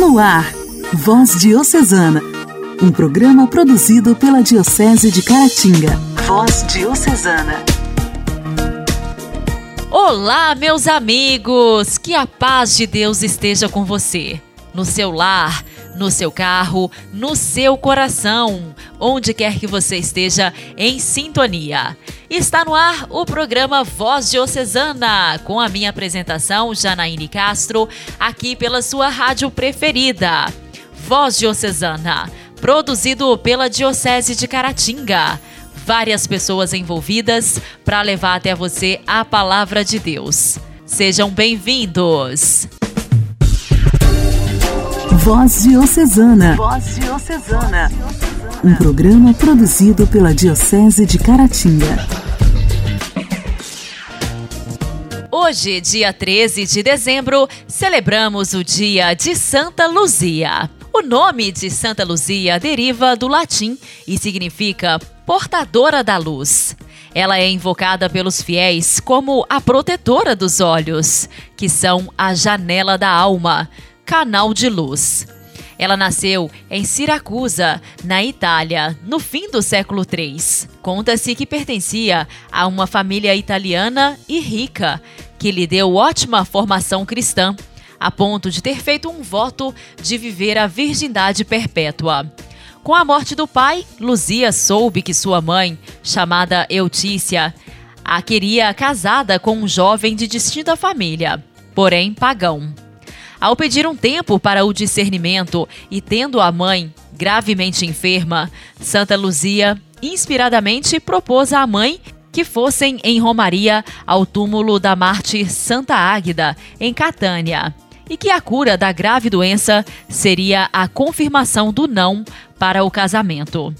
No ar, Voz Diocesana, um programa produzido pela Diocese de Caratinga. Voz Diocesana. Olá, meus amigos! Que a paz de Deus esteja com você, no seu lar, no seu carro, no seu coração, onde quer que você esteja em sintonia. Está no ar o programa Voz Diocesana, com a minha apresentação, Janaíne Castro, aqui pela sua rádio preferida. Voz Diocesana, produzido pela Diocese de Caratinga. Várias pessoas envolvidas para levar até você a palavra de Deus. Sejam bem-vindos! Voz Diocesana. Voz Diocesana. Um programa produzido pela Diocese de Caratinga. Hoje, dia 13 de dezembro, celebramos o dia de Santa Luzia. O nome de Santa Luzia deriva do latim e significa portadora da luz. Ela é invocada pelos fiéis como a protetora dos olhos, que são a janela da alma, canal de luz. Ela nasceu em Siracusa, na Itália, no fim do século III. Conta-se que pertencia a uma família italiana e rica, que lhe deu ótima formação cristã, a ponto de ter feito um voto de viver a virgindade perpétua. Com a morte do pai, Luzia soube que sua mãe, chamada Eutícia, a queria casada com um jovem de distinta família, porém pagão. Ao pedir um tempo para o discernimento e tendo a mãe gravemente enferma, Santa Luzia inspiradamente propôs à mãe que fossem em Romaria ao túmulo da mártir Santa Águida, em Catânia, e que a cura da grave doença seria a confirmação do não para o casamento.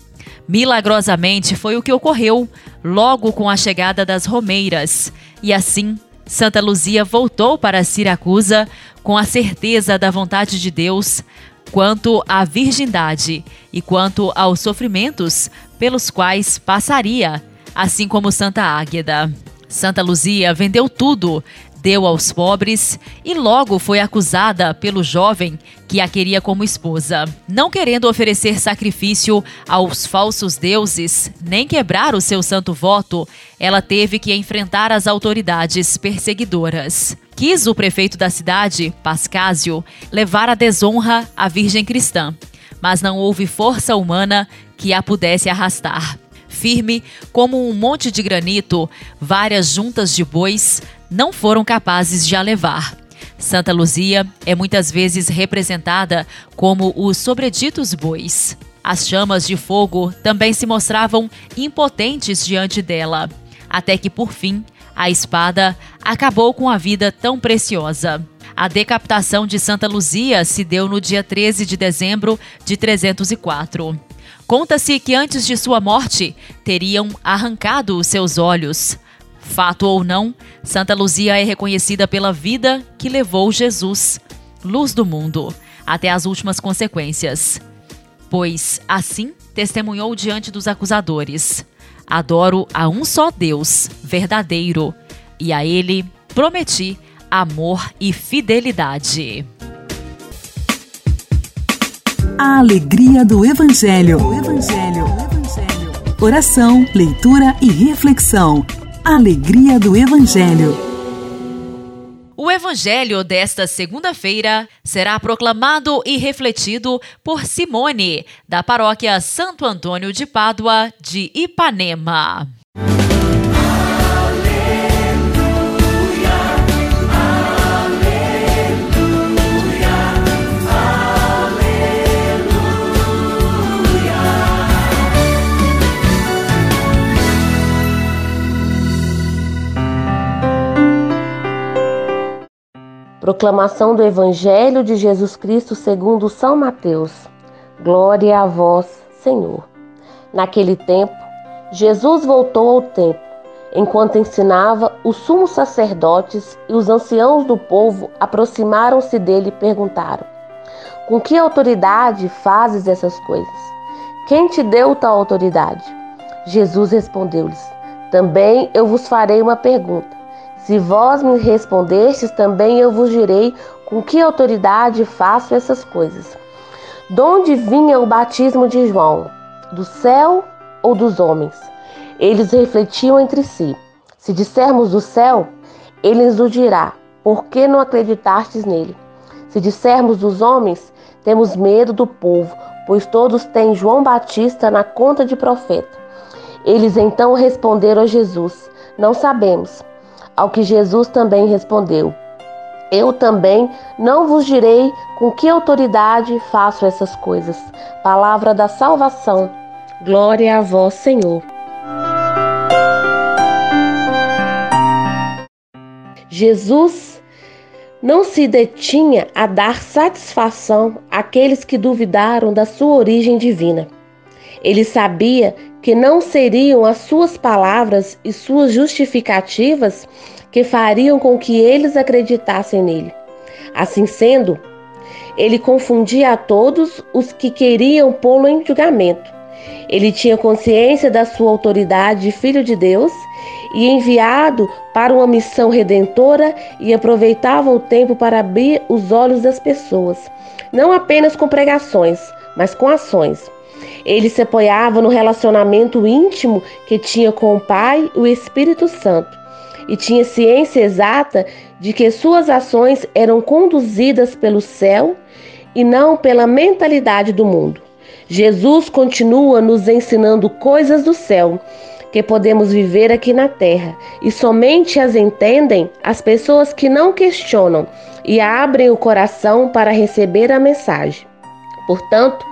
Milagrosamente foi o que ocorreu logo com a chegada das romeiras, e assim Santa Luzia voltou para Siracusa com a certeza da vontade de Deus quanto à virgindade e quanto aos sofrimentos pelos quais passaria, assim como Santa Águeda. Santa Luzia vendeu tudo, deu aos pobres e logo foi acusada pelo jovem que a queria como esposa. Não querendo oferecer sacrifício aos falsos deuses, nem quebrar o seu santo voto, ela teve que enfrentar as autoridades perseguidoras. Quis o prefeito da cidade, Pascásio, levar a desonra à Virgem Cristã, mas não houve força humana que a pudesse arrastar firme como um monte de granito, várias juntas de bois não foram capazes de a levar. Santa Luzia é muitas vezes representada como os sobreditos bois. As chamas de fogo também se mostravam impotentes diante dela, até que, por fim, a espada acabou com a vida tão preciosa. A decapitação de Santa Luzia se deu no dia 13 de dezembro de 304. Conta-se que antes de sua morte teriam arrancado os seus olhos. Fato ou não, Santa Luzia é reconhecida pela vida que levou Jesus, luz do mundo, até as últimas consequências. Pois assim testemunhou diante dos acusadores: Adoro a um só Deus, verdadeiro, e a ele prometi amor e fidelidade. A alegria do Evangelho. Evangelho. Evangelho. Oração, leitura e reflexão. Alegria do Evangelho. O Evangelho desta segunda-feira será proclamado e refletido por Simone, da paróquia Santo Antônio de Pádua, de Ipanema. Proclamação do Evangelho de Jesus Cristo segundo São Mateus. Glória a vós, Senhor. Naquele tempo, Jesus voltou ao templo. Enquanto ensinava, os sumos sacerdotes e os anciãos do povo aproximaram-se dele e perguntaram: Com que autoridade fazes essas coisas? Quem te deu tal autoridade? Jesus respondeu-lhes: Também eu vos farei uma pergunta. Se vós me respondestes, também eu vos direi com que autoridade faço essas coisas. De onde vinha o batismo de João? Do céu ou dos homens? Eles refletiam entre si. Se dissermos do céu, ele nos o dirá: por que não acreditastes nele? Se dissermos dos homens, temos medo do povo, pois todos têm João Batista na conta de profeta. Eles então responderam a Jesus: Não sabemos. Ao que Jesus também respondeu: Eu também não vos direi com que autoridade faço essas coisas. Palavra da salvação. Glória a vós, Senhor. Jesus não se detinha a dar satisfação àqueles que duvidaram da sua origem divina. Ele sabia que não seriam as suas palavras e suas justificativas que fariam com que eles acreditassem nele. Assim sendo, ele confundia a todos os que queriam pô-lo em julgamento. Ele tinha consciência da sua autoridade de filho de Deus e enviado para uma missão redentora e aproveitava o tempo para abrir os olhos das pessoas, não apenas com pregações, mas com ações. Ele se apoiava no relacionamento íntimo que tinha com o Pai e o Espírito Santo e tinha ciência exata de que suas ações eram conduzidas pelo céu e não pela mentalidade do mundo. Jesus continua nos ensinando coisas do céu que podemos viver aqui na terra e somente as entendem as pessoas que não questionam e abrem o coração para receber a mensagem. Portanto,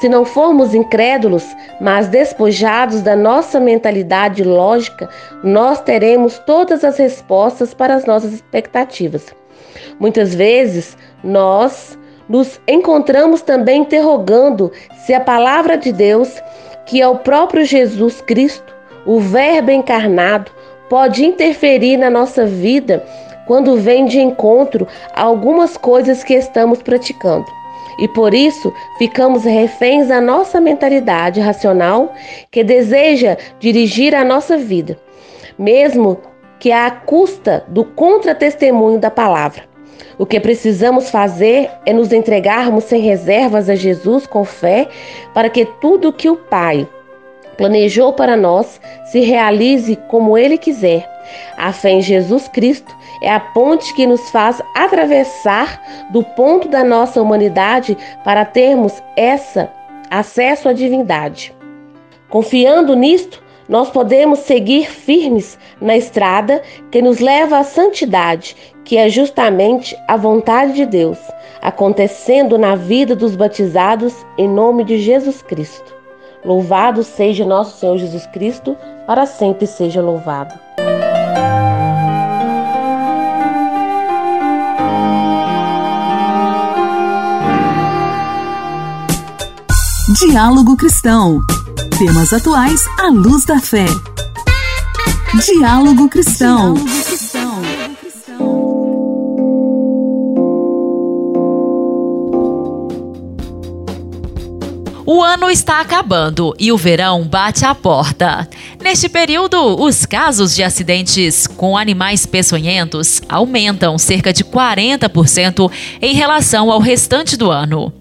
se não formos incrédulos, mas despojados da nossa mentalidade lógica, nós teremos todas as respostas para as nossas expectativas. Muitas vezes, nós nos encontramos também interrogando se a palavra de Deus, que é o próprio Jesus Cristo, o Verbo encarnado, pode interferir na nossa vida quando vem de encontro a algumas coisas que estamos praticando. E por isso ficamos reféns da nossa mentalidade racional que deseja dirigir a nossa vida, mesmo que à custa do contra-testemunho da palavra. O que precisamos fazer é nos entregarmos sem reservas a Jesus com fé, para que tudo que o Pai planejou para nós se realize como Ele quiser. A fé em Jesus Cristo é a ponte que nos faz atravessar do ponto da nossa humanidade para termos essa acesso à divindade. Confiando nisto, nós podemos seguir firmes na estrada que nos leva à santidade, que é justamente a vontade de Deus, acontecendo na vida dos batizados em nome de Jesus Cristo. Louvado seja nosso Senhor Jesus Cristo, para sempre seja louvado. Diálogo Cristão. Temas atuais à luz da fé. Diálogo Cristão. O ano está acabando e o verão bate à porta. Neste período, os casos de acidentes com animais peçonhentos aumentam cerca de 40% em relação ao restante do ano.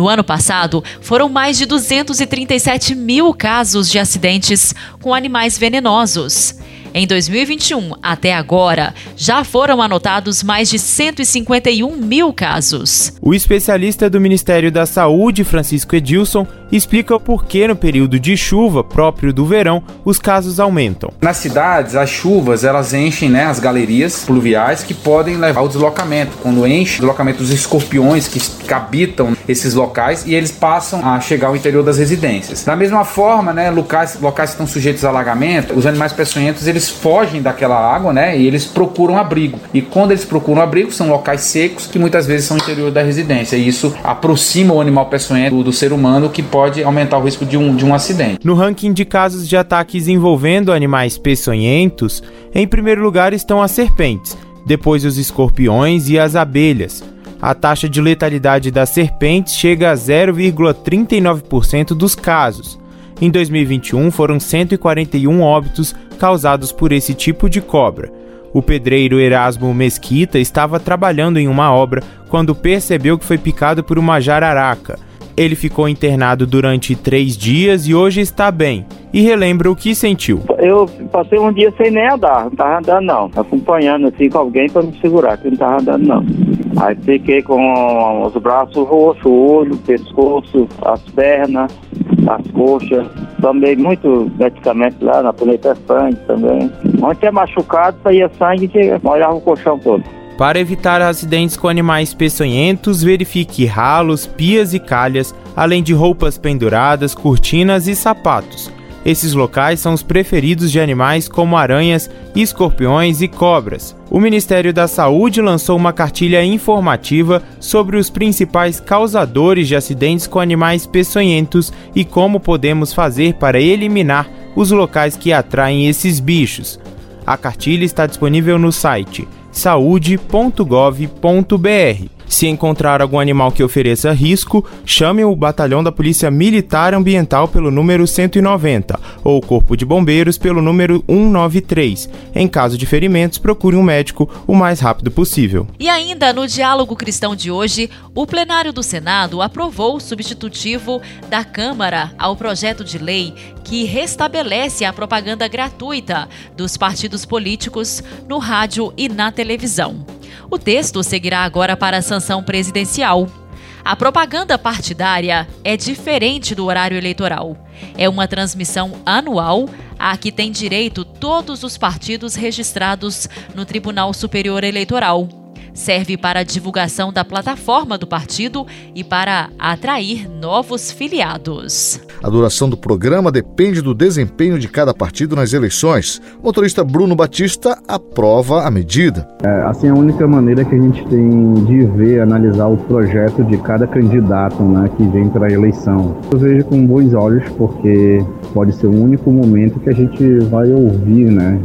No ano passado, foram mais de 237 mil casos de acidentes com animais venenosos. Em 2021, até agora, já foram anotados mais de 151 mil casos. O especialista do Ministério da Saúde, Francisco Edilson, explica o porquê no período de chuva próprio do verão os casos aumentam. Nas cidades, as chuvas elas enchem né, as galerias pluviais que podem levar ao deslocamento. Quando enche o deslocamento dos escorpiões que, que habitam esses locais e eles passam a chegar ao interior das residências. Da mesma forma, né, locais, locais que estão sujeitos a alagamento, os animais peçonhentos eles fogem daquela água, né? E eles procuram abrigo. E quando eles procuram abrigo, são locais secos que muitas vezes são interior da residência. E isso aproxima o animal peçonhento do, do ser humano, que pode aumentar o risco de um, de um acidente. No ranking de casos de ataques envolvendo animais peçonhentos, em primeiro lugar estão as serpentes, depois os escorpiões e as abelhas. A taxa de letalidade das serpentes chega a 0,39% dos casos. Em 2021, foram 141 óbitos causados por esse tipo de cobra. O pedreiro Erasmo Mesquita estava trabalhando em uma obra quando percebeu que foi picado por uma jararaca. Ele ficou internado durante três dias e hoje está bem. E relembra o que sentiu. Eu passei um dia sem nem andar, não estava andando não. Acompanhando assim com alguém para me segurar, que não estava andando não. Aí fiquei com os braços roxos, o olho, o pescoço, as pernas, as coxas. Tomei muito medicamento lá, na puneta sangue também. Onde é machucado, saía sangue e molhava o colchão todo. Para evitar acidentes com animais peçonhentos, verifique ralos, pias e calhas, além de roupas penduradas, cortinas e sapatos. Esses locais são os preferidos de animais como aranhas, escorpiões e cobras. O Ministério da Saúde lançou uma cartilha informativa sobre os principais causadores de acidentes com animais peçonhentos e como podemos fazer para eliminar os locais que atraem esses bichos. A cartilha está disponível no site saude.gov.br. Se encontrar algum animal que ofereça risco, chame o Batalhão da Polícia Militar Ambiental pelo número 190 ou o Corpo de Bombeiros pelo número 193. Em caso de ferimentos, procure um médico o mais rápido possível. E ainda no Diálogo Cristão de hoje, o plenário do Senado aprovou o substitutivo da Câmara ao projeto de lei que restabelece a propaganda gratuita dos partidos políticos no rádio e na televisão. O texto seguirá agora para a sanção presidencial. A propaganda partidária é diferente do horário eleitoral. É uma transmissão anual a que têm direito todos os partidos registrados no Tribunal Superior Eleitoral serve para a divulgação da plataforma do partido e para atrair novos filiados. A duração do programa depende do desempenho de cada partido nas eleições. O motorista Bruno Batista aprova a medida. É, assim, é a única maneira que a gente tem de ver, analisar o projeto de cada candidato né, que vem para a eleição. Eu vejo com bons olhos, porque pode ser o único momento que a gente vai ouvir né,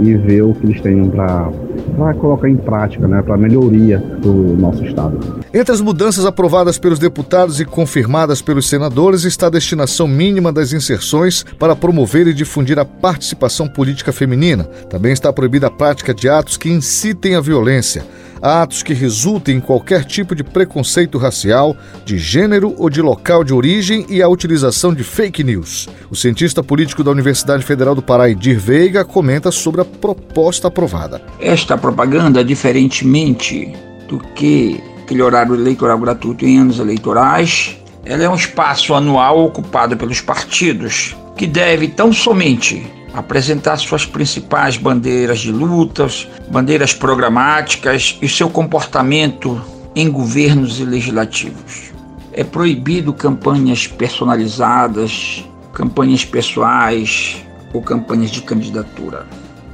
e ver o que eles têm para colocar em prática, né, para melhoria do nosso estado. Entre as mudanças aprovadas pelos deputados e confirmadas pelos senadores está a destinação mínima das inserções para promover e difundir a participação política feminina. Também está proibida a prática de atos que incitem a violência atos que resultem em qualquer tipo de preconceito racial, de gênero ou de local de origem e a utilização de fake news. O cientista político da Universidade Federal do Pará, Edir Veiga, comenta sobre a proposta aprovada. Esta propaganda, diferentemente do que aquele horário eleitoral gratuito em anos eleitorais, ela é um espaço anual ocupado pelos partidos que deve tão somente apresentar suas principais bandeiras de lutas, bandeiras programáticas e seu comportamento em governos e legislativos. É proibido campanhas personalizadas, campanhas pessoais ou campanhas de candidatura.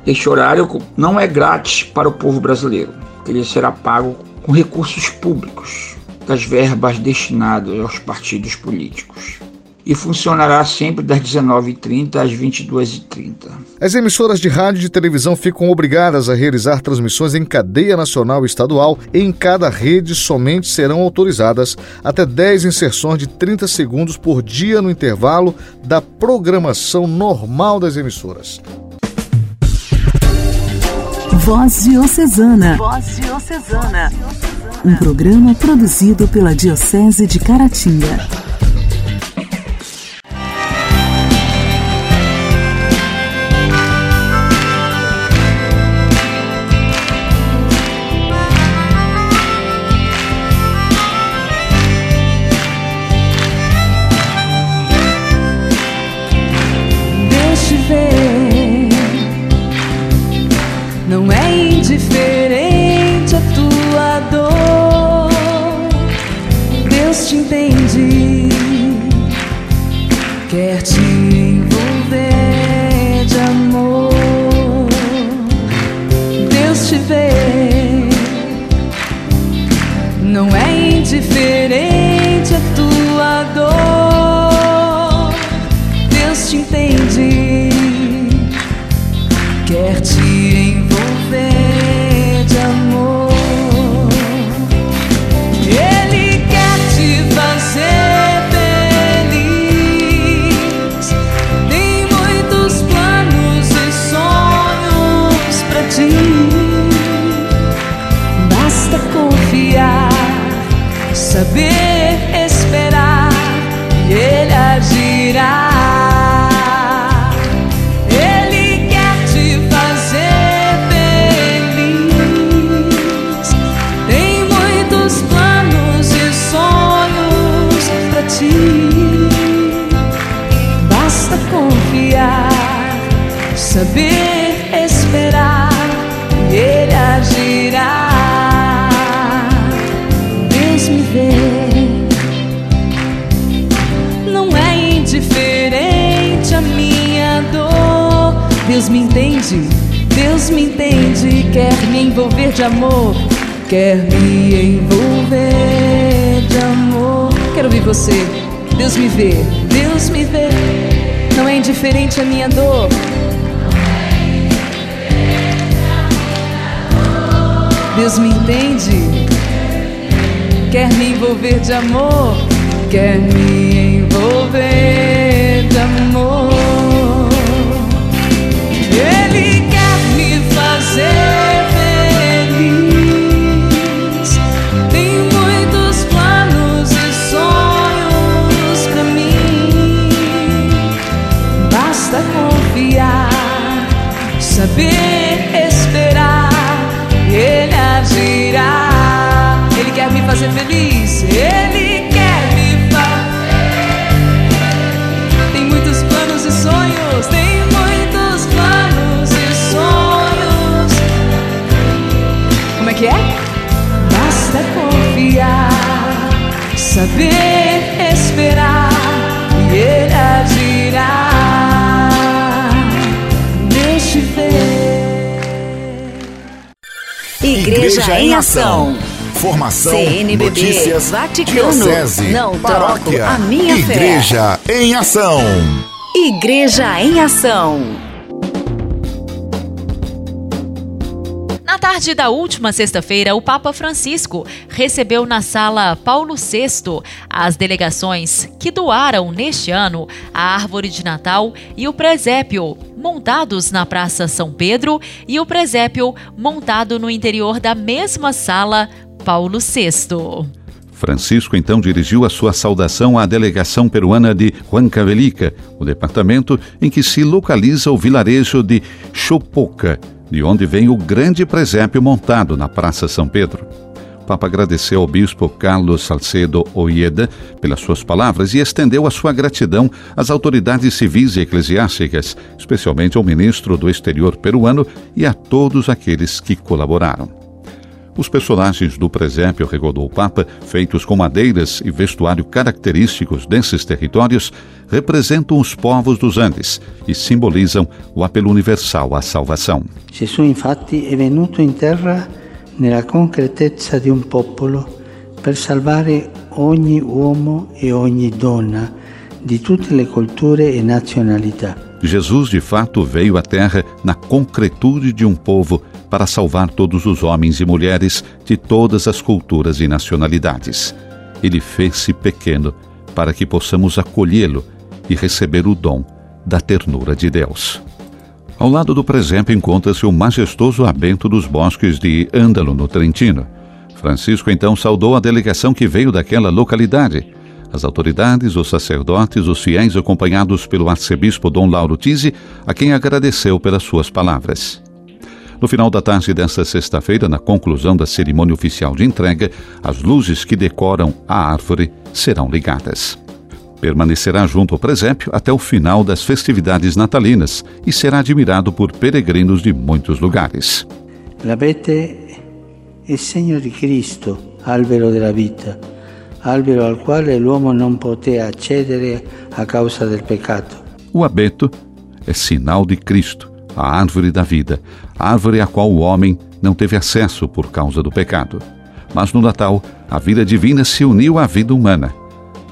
Este horário não é grátis para o povo brasileiro. Ele será pago com recursos públicos das verbas destinadas aos partidos políticos e funcionará sempre das 19h30 às 22h30. As emissoras de rádio e de televisão ficam obrigadas a realizar transmissões em cadeia nacional e estadual. E em cada rede somente serão autorizadas até 10 inserções de 30 segundos por dia no intervalo da programação normal das emissoras. Voz Diocesana. Voz Diocesana. Um programa produzido pela Diocese de Caratinga. Ti. De amor, quer me envolver de amor. Quero ouvir você. Deus me vê, Deus me vê. Não é indiferente a minha dor. Deus me entende, quer me envolver de amor, quer me envolver de amor. Ele quer me fazer Formação, CNBB, notícias, Vaticano, diocese, não paróquia, troco a minha fé. Igreja em Ação. Igreja em Ação. Na tarde da última sexta-feira, o Papa Francisco recebeu na sala Paulo VI as delegações que doaram neste ano a árvore de Natal e o presépio montados na Praça São Pedro e o presépio montado no interior da mesma sala Paulo VI. Francisco então dirigiu a sua saudação à delegação peruana de Huancavelica, o departamento em que se localiza o vilarejo de Chopoca, de onde vem o grande presépio montado na Praça São Pedro. O Papa agradeceu ao bispo Carlos Salcedo Oieda pelas suas palavras e estendeu a sua gratidão às autoridades civis e eclesiásticas, especialmente ao ministro do Exterior peruano e a todos aqueles que colaboraram. Os personagens do presépio, recordou o Papa, feitos com madeiras e vestuário característicos desses territórios, representam os povos dos Andes e simbolizam o apelo universal à salvação. Gesù infatti è venuto in terra nella concretezza di un popolo per salvare ogni uomo e ogni donna di tutte le culture e nazionalità. Jesus, de fato, veio à Terra na concretude de um povo para salvar todos os homens e mulheres de todas as culturas e nacionalidades. Ele fez-se pequeno para que possamos acolhê-lo e receber o dom da ternura de Deus. Ao lado do presépio encontra-se o majestoso abento dos bosques de Ândalo, no Trentino. Francisco então saudou a delegação que veio daquela localidade. As autoridades, os sacerdotes, os fiéis acompanhados pelo arcebispo Dom Lauro Tise, a quem agradeceu pelas suas palavras. No final da tarde desta sexta-feira, na conclusão da cerimônia oficial de entrega, as luzes que decoram a árvore serão ligadas. Permanecerá junto ao presépio até o final das festividades natalinas e será admirado por peregrinos de muitos lugares. L'abete è segno di Cristo, albero della vita, albero al quale l'uomo non poté accedere a causa del peccato. O abeto é sinal de Cristo, a árvore da vida, árvore a qual o homem não teve acesso por causa do pecado. Mas no Natal, a vida divina se uniu à vida humana.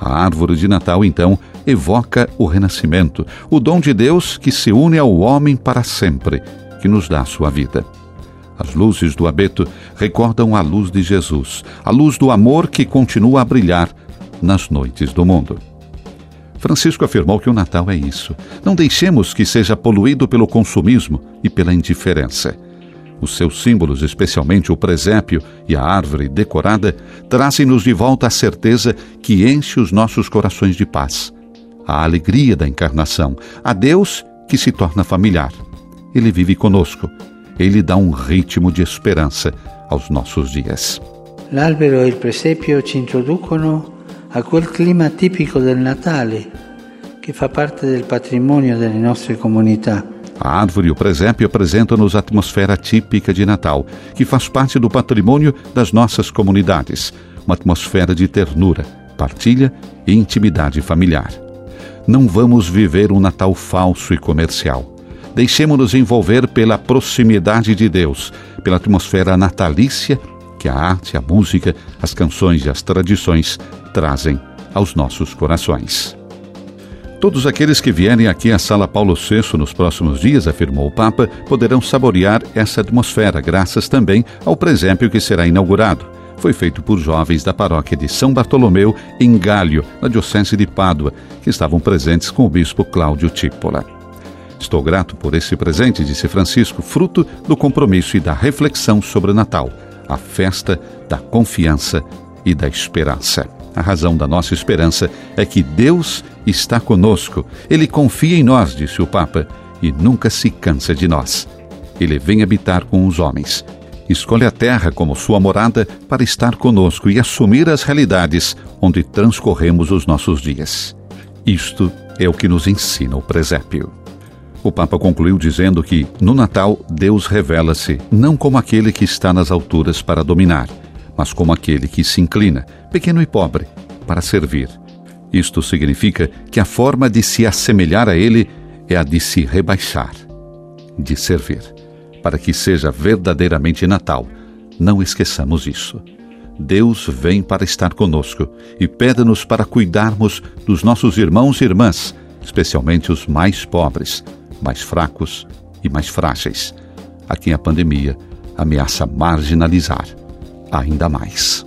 A árvore de Natal, então, evoca o renascimento, o dom de Deus que se une ao homem para sempre, que nos dá a sua vida. As luzes do abeto recordam a luz de Jesus, a luz do amor que continua a brilhar nas noites do mundo. Francisco afirmou que o Natal é isso. Não deixemos que seja poluído pelo consumismo e pela indiferença. Os seus símbolos, especialmente o presépio e a árvore decorada, trazem-nos de volta a certeza que enche os nossos corações de paz. A alegria da encarnação, a Deus que se torna familiar. Ele vive conosco. Ele dá um ritmo de esperança aos nossos dias. L'albero e il presepio ci introducono a quel clima tipico del Natale, che fa parte del patrimonio delle nostre comunità. A árvore e o presépio apresentam-nos a atmosfera típica de Natal, que faz parte do patrimônio das nossas comunidades, uma atmosfera de ternura, partilha e intimidade familiar. Não vamos viver um Natal falso e comercial. Deixemos-nos envolver pela proximidade de Deus, pela atmosfera natalícia que a arte, a música, as canções e as tradições trazem aos nossos corações. Todos aqueles que vierem aqui à Sala Paulo VI nos próximos dias, afirmou o Papa, poderão saborear essa atmosfera, graças também ao presépio que será inaugurado. Foi feito por jovens da paróquia de São Bartolomeu, em Galho, na Diocese de Pádua, que estavam presentes com o bispo Cláudio Tipola. Estou grato por esse presente, disse Francisco, fruto do compromisso e da reflexão sobre o Natal, a festa da confiança e da esperança. A razão da nossa esperança é que Deus está conosco. Ele confia em nós, disse o Papa, e nunca se cansa de nós. Ele vem habitar com os homens. Escolhe a terra como sua morada para estar conosco e assumir as realidades onde transcorremos os nossos dias. Isto é o que nos ensina o presépio. O Papa concluiu dizendo que, no Natal, Deus revela-se não como aquele que está nas alturas para dominar, mas como aquele que se inclina, pequeno e pobre, para servir. Isto significa que a forma de se assemelhar a Ele é a de se rebaixar, de servir. Para que seja verdadeiramente Natal, não esqueçamos isso. Deus vem para estar conosco e pede-nos para cuidarmos dos nossos irmãos e irmãs, especialmente os mais pobres, mais fracos e mais frágeis, a quem a pandemia ameaça marginalizar ainda mais.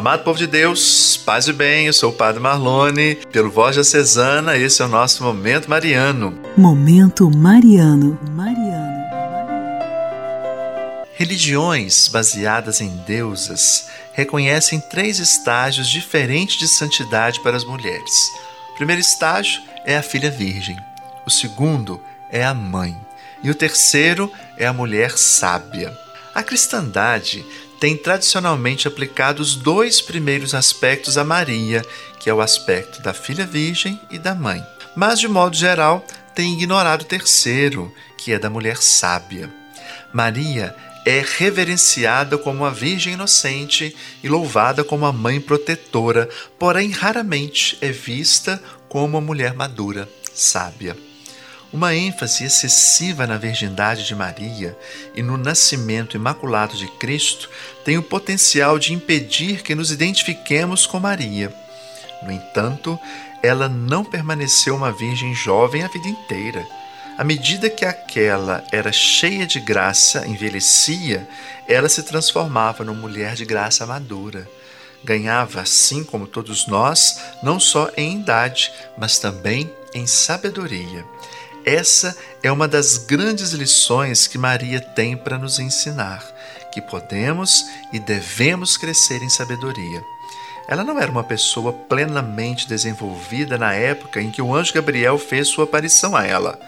Amado povo de Deus, paz e bem, eu sou o Padre Marlone, pelo Voz Diocesana, esse é o nosso Momento Mariano. Momento Mariano. Mariano. Religiões baseadas em deusas reconhecem três estágios diferentes de santidade para as mulheres. O primeiro estágio é a filha virgem, o segundo é a mãe e o terceiro é a mulher sábia. A cristandade tem tradicionalmente aplicado os dois primeiros aspectos a Maria, que é o aspecto da filha virgem e da mãe. Mas, de modo geral, tem ignorado o terceiro, que é da mulher sábia. Maria é reverenciada como a Virgem inocente e louvada como a mãe protetora, porém raramente é vista como a mulher madura, sábia. Uma ênfase excessiva na virgindade de Maria e no nascimento imaculado de Cristo tem o potencial de impedir que nos identifiquemos com Maria. No entanto, ela não permaneceu uma virgem jovem a vida inteira. À medida que aquela era cheia de graça, envelhecia, ela se transformava numa mulher de graça madura. Ganhava, assim como todos nós, não só em idade, mas também em sabedoria. Essa é uma das grandes lições que Maria tem para nos ensinar, que podemos e devemos crescer em sabedoria. Ela não era uma pessoa plenamente desenvolvida na época em que o anjo Gabriel fez sua aparição a ela.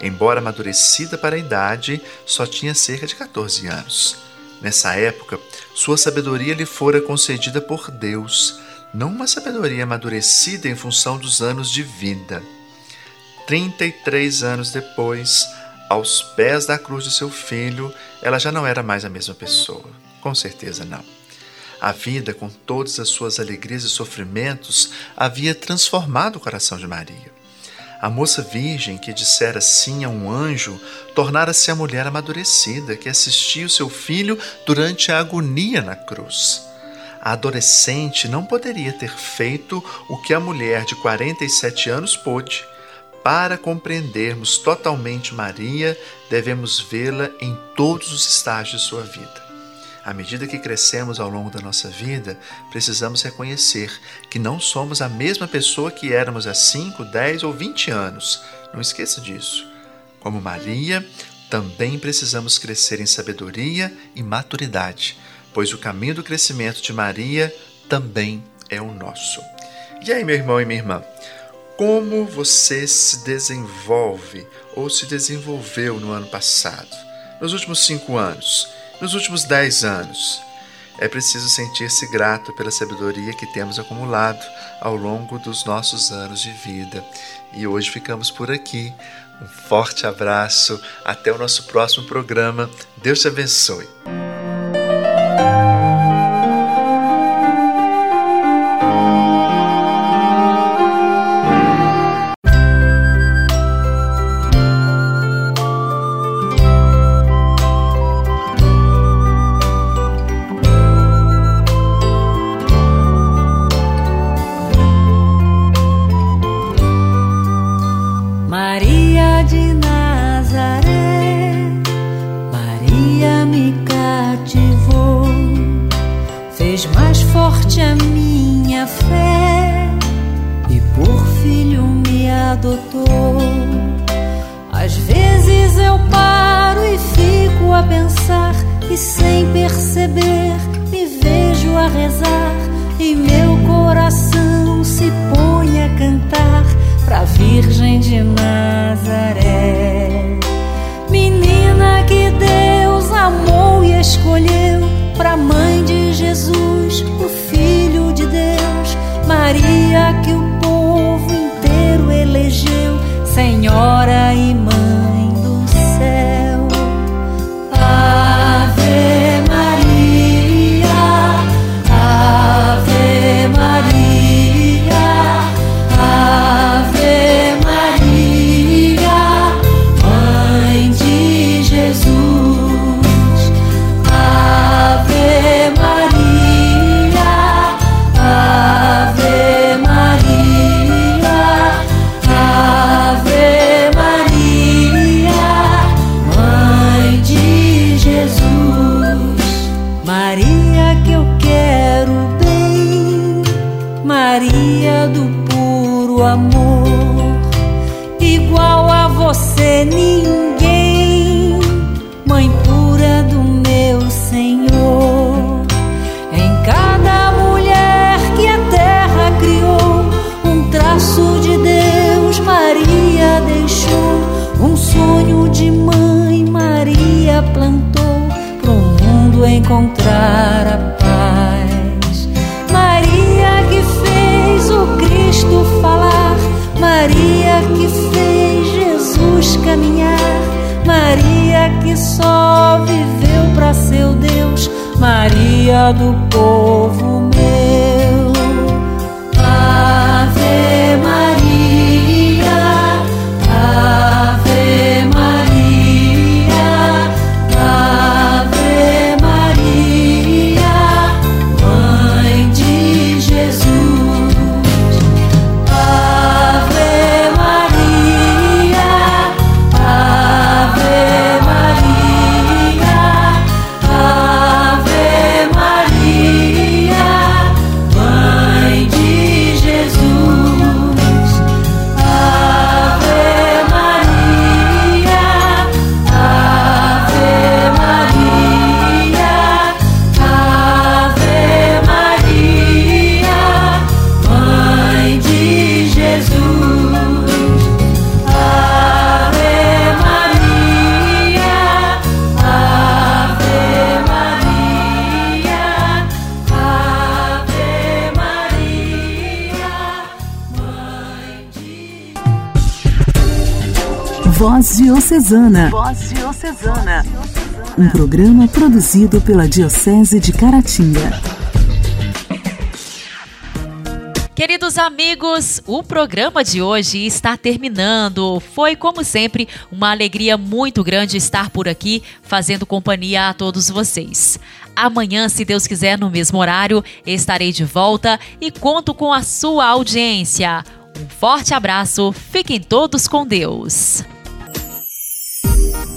Embora amadurecida para a idade, só tinha cerca de 14 anos. Nessa época, sua sabedoria lhe fora concedida por Deus, não uma sabedoria amadurecida em função dos anos de vida. 33 anos depois, aos pés da cruz de seu filho, ela já não era mais a mesma pessoa. Com certeza não. A vida, com todas as suas alegrias e sofrimentos, havia transformado o coração de Maria. A moça virgem que dissera sim a um anjo tornara-se a mulher amadurecida que assistia o seu filho durante a agonia na cruz. A adolescente não poderia ter feito o que a mulher de 47 anos pôde. Para compreendermos totalmente Maria, devemos vê-la em todos os estágios de sua vida. À medida que crescemos ao longo da nossa vida, precisamos reconhecer que não somos a mesma pessoa que éramos há 5, 10 ou 20 anos. Não esqueça disso. Como Maria, também precisamos crescer em sabedoria e maturidade, pois o caminho do crescimento de Maria também é o nosso. E aí, meu irmão e minha irmã, como você se desenvolve ou se desenvolveu no ano passado, nos últimos cinco anos? nos últimos dez anos. É preciso sentir-se grato pela sabedoria que temos acumulado ao longo dos nossos anos de vida. E hoje ficamos por aqui. Um forte abraço, até o nosso próximo programa. Deus te abençoe. mais forte a minha fé e por filho me adotou. Às vezes eu paro e fico a pensar e sem perceber me vejo a rezar e meu coração se põe a cantar pra Virgem de Nazaré. Menina que Deus amou e escolheu pra mãe Jesus, o Filho de Deus, Maria que o povo inteiro elegeu, Senhora. Do povo Voz Diocesana. Voz Diocesana. Um programa produzido pela Diocese de Caratinga. Queridos amigos, o programa de hoje está terminando. Foi, como sempre, uma alegria muito grande estar por aqui fazendo companhia a todos vocês. Amanhã, se Deus quiser, no mesmo horário, estarei de volta e conto com a sua audiência. Um forte abraço, fiquem todos com Deus.